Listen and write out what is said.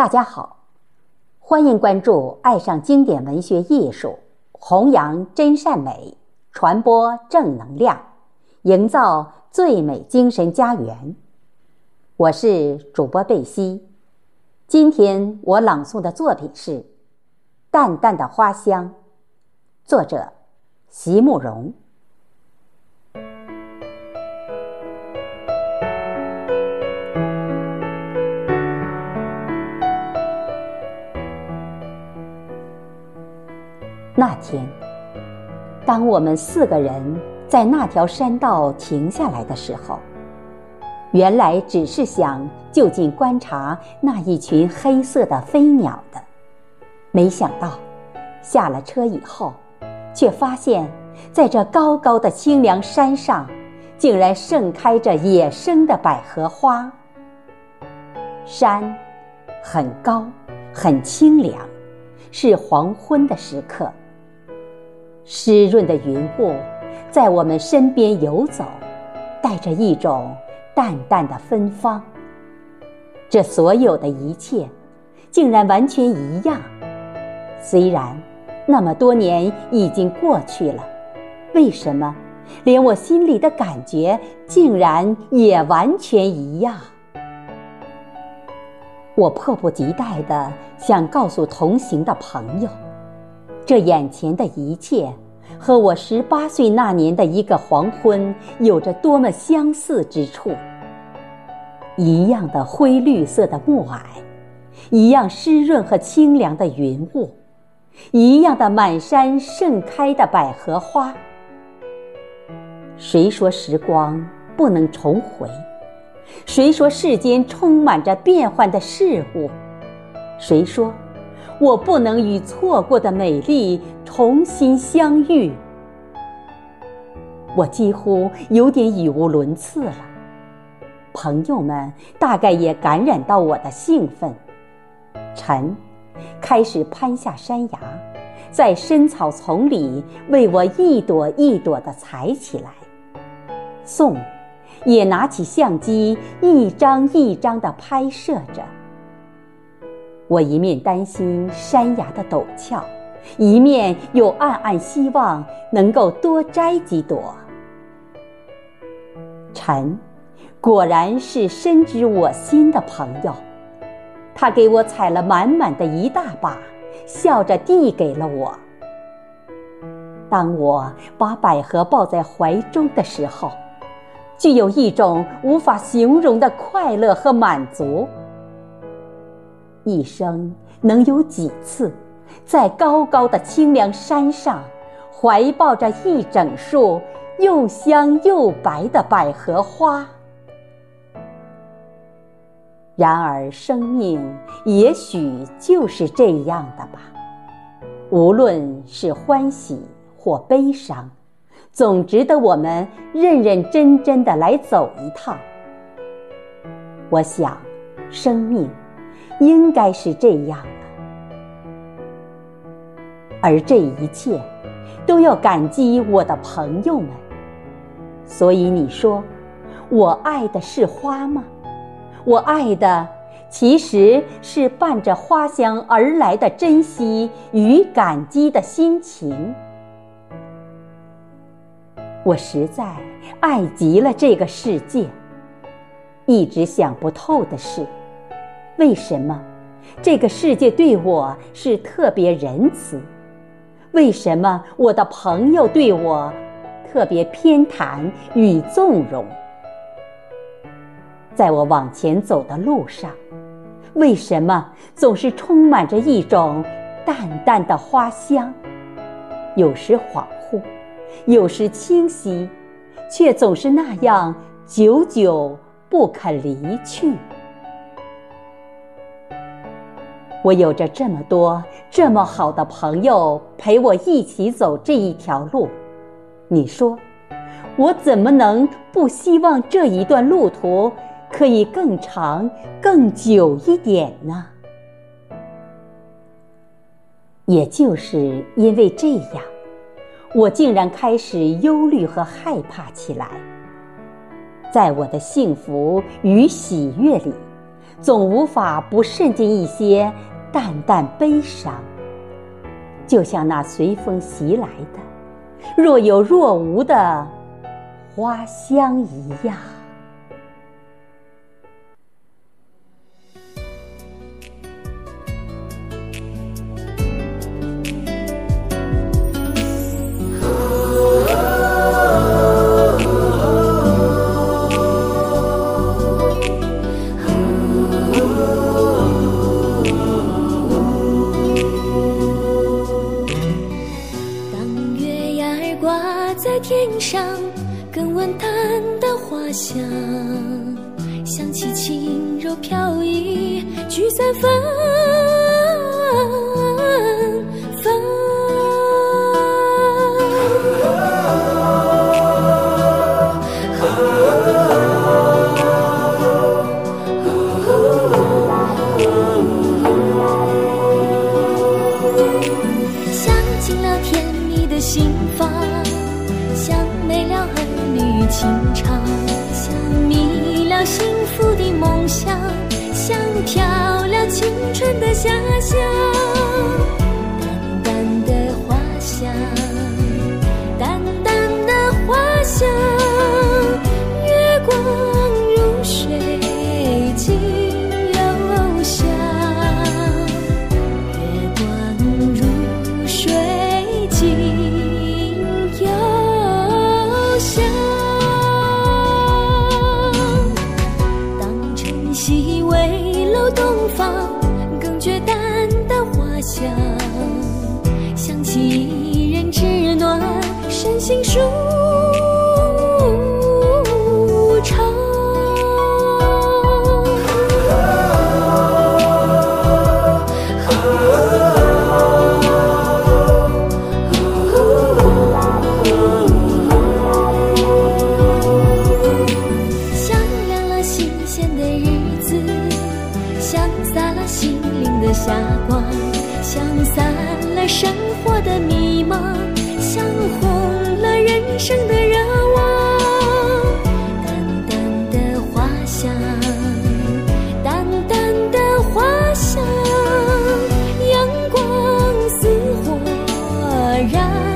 大家好，欢迎关注“爱上经典文学艺术”，弘扬真善美，传播正能量，营造最美精神家园。我是主播贝西，今天我朗诵的作品是《淡淡的花香》，作者席慕容。那天，当我们四个人在那条山道停下来的时候，原来只是想就近观察那一群黑色的飞鸟的，没想到下了车以后，却发现，在这高高的清凉山上，竟然盛开着野生的百合花。山很高，很清凉，是黄昏的时刻。湿润的云雾在我们身边游走，带着一种淡淡的芬芳。这所有的一切，竟然完全一样。虽然那么多年已经过去了，为什么连我心里的感觉竟然也完全一样？我迫不及待地想告诉同行的朋友。这眼前的一切，和我十八岁那年的一个黄昏有着多么相似之处！一样的灰绿色的暮霭，一样湿润和清凉的云雾，一样的满山盛开的百合花。谁说时光不能重回？谁说世间充满着变幻的事物？谁说？我不能与错过的美丽重新相遇，我几乎有点语无伦次了。朋友们大概也感染到我的兴奋。陈开始攀下山崖，在深草丛里为我一朵一朵地采起来。宋也拿起相机，一张一张地拍摄着。我一面担心山崖的陡峭，一面又暗暗希望能够多摘几朵。陈，果然是深知我心的朋友，他给我采了满满的一大把，笑着递给了我。当我把百合抱在怀中的时候，具有一种无法形容的快乐和满足。一生能有几次，在高高的清凉山上，怀抱着一整束又香又白的百合花？然而，生命也许就是这样的吧。无论是欢喜或悲伤，总值得我们认认真真的来走一趟。我想，生命。应该是这样的，而这一切都要感激我的朋友们。所以你说，我爱的是花吗？我爱的其实是伴着花香而来的珍惜与感激的心情。我实在爱极了这个世界。一直想不透的是。为什么这个世界对我是特别仁慈？为什么我的朋友对我特别偏袒与纵容？在我往前走的路上，为什么总是充满着一种淡淡的花香？有时恍惚，有时清晰，却总是那样久久不肯离去。我有着这么多这么好的朋友陪我一起走这一条路，你说，我怎么能不希望这一段路途可以更长、更久一点呢？也就是因为这样，我竟然开始忧虑和害怕起来。在我的幸福与喜悦里。总无法不渗进一些淡淡悲伤，就像那随风袭来的若有若无的花香一样。在天上，更闻淡淡花香，香气轻柔飘逸，聚散纷纷。想进了甜蜜的心房。香没了儿女情长，像迷了幸福的梦想，像飘了青春的遐想。想起一人之暖，身心舒的迷茫像红了人生的热望。淡淡的花香淡淡的花香阳光似火燃。